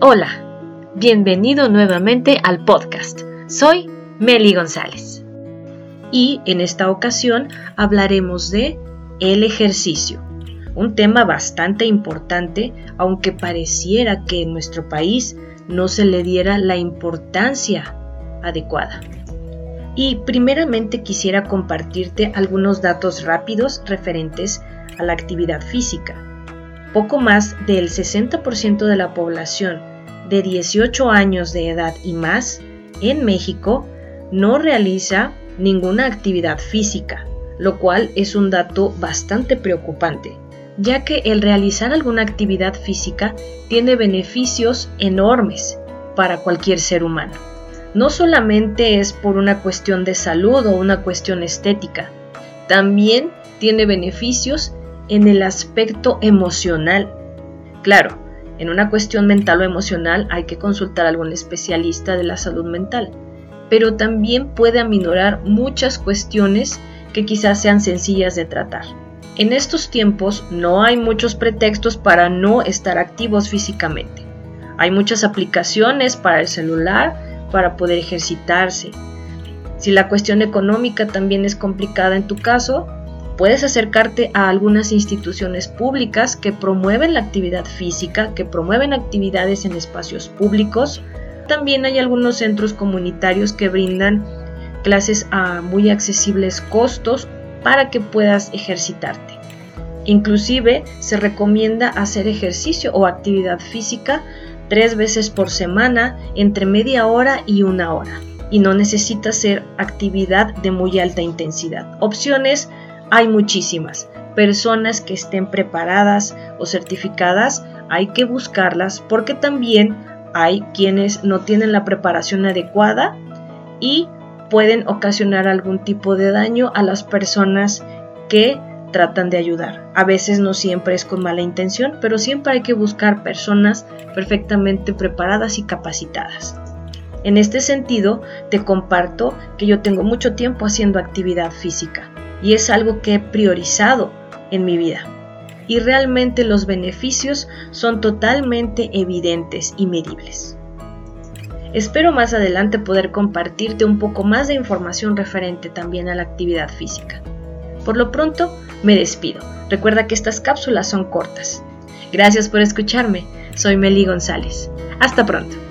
Hola, bienvenido nuevamente al podcast. Soy Meli González. Y en esta ocasión hablaremos de el ejercicio, un tema bastante importante, aunque pareciera que en nuestro país no se le diera la importancia adecuada. Y primeramente quisiera compartirte algunos datos rápidos referentes a la actividad física. Poco más del 60% de la población de 18 años de edad y más en México no realiza ninguna actividad física, lo cual es un dato bastante preocupante, ya que el realizar alguna actividad física tiene beneficios enormes para cualquier ser humano. No solamente es por una cuestión de salud o una cuestión estética, también tiene beneficios en el aspecto emocional. Claro, en una cuestión mental o emocional hay que consultar a algún especialista de la salud mental, pero también puede aminorar muchas cuestiones que quizás sean sencillas de tratar. En estos tiempos no hay muchos pretextos para no estar activos físicamente. Hay muchas aplicaciones para el celular para poder ejercitarse. Si la cuestión económica también es complicada en tu caso, Puedes acercarte a algunas instituciones públicas que promueven la actividad física, que promueven actividades en espacios públicos. También hay algunos centros comunitarios que brindan clases a muy accesibles costos para que puedas ejercitarte. Inclusive se recomienda hacer ejercicio o actividad física tres veces por semana entre media hora y una hora. Y no necesita ser actividad de muy alta intensidad. Opciones hay muchísimas. Personas que estén preparadas o certificadas, hay que buscarlas porque también hay quienes no tienen la preparación adecuada y pueden ocasionar algún tipo de daño a las personas que tratan de ayudar. A veces no siempre es con mala intención, pero siempre hay que buscar personas perfectamente preparadas y capacitadas. En este sentido, te comparto que yo tengo mucho tiempo haciendo actividad física y es algo que he priorizado en mi vida. Y realmente los beneficios son totalmente evidentes y medibles. Espero más adelante poder compartirte un poco más de información referente también a la actividad física. Por lo pronto, me despido. Recuerda que estas cápsulas son cortas. Gracias por escucharme. Soy Meli González. Hasta pronto.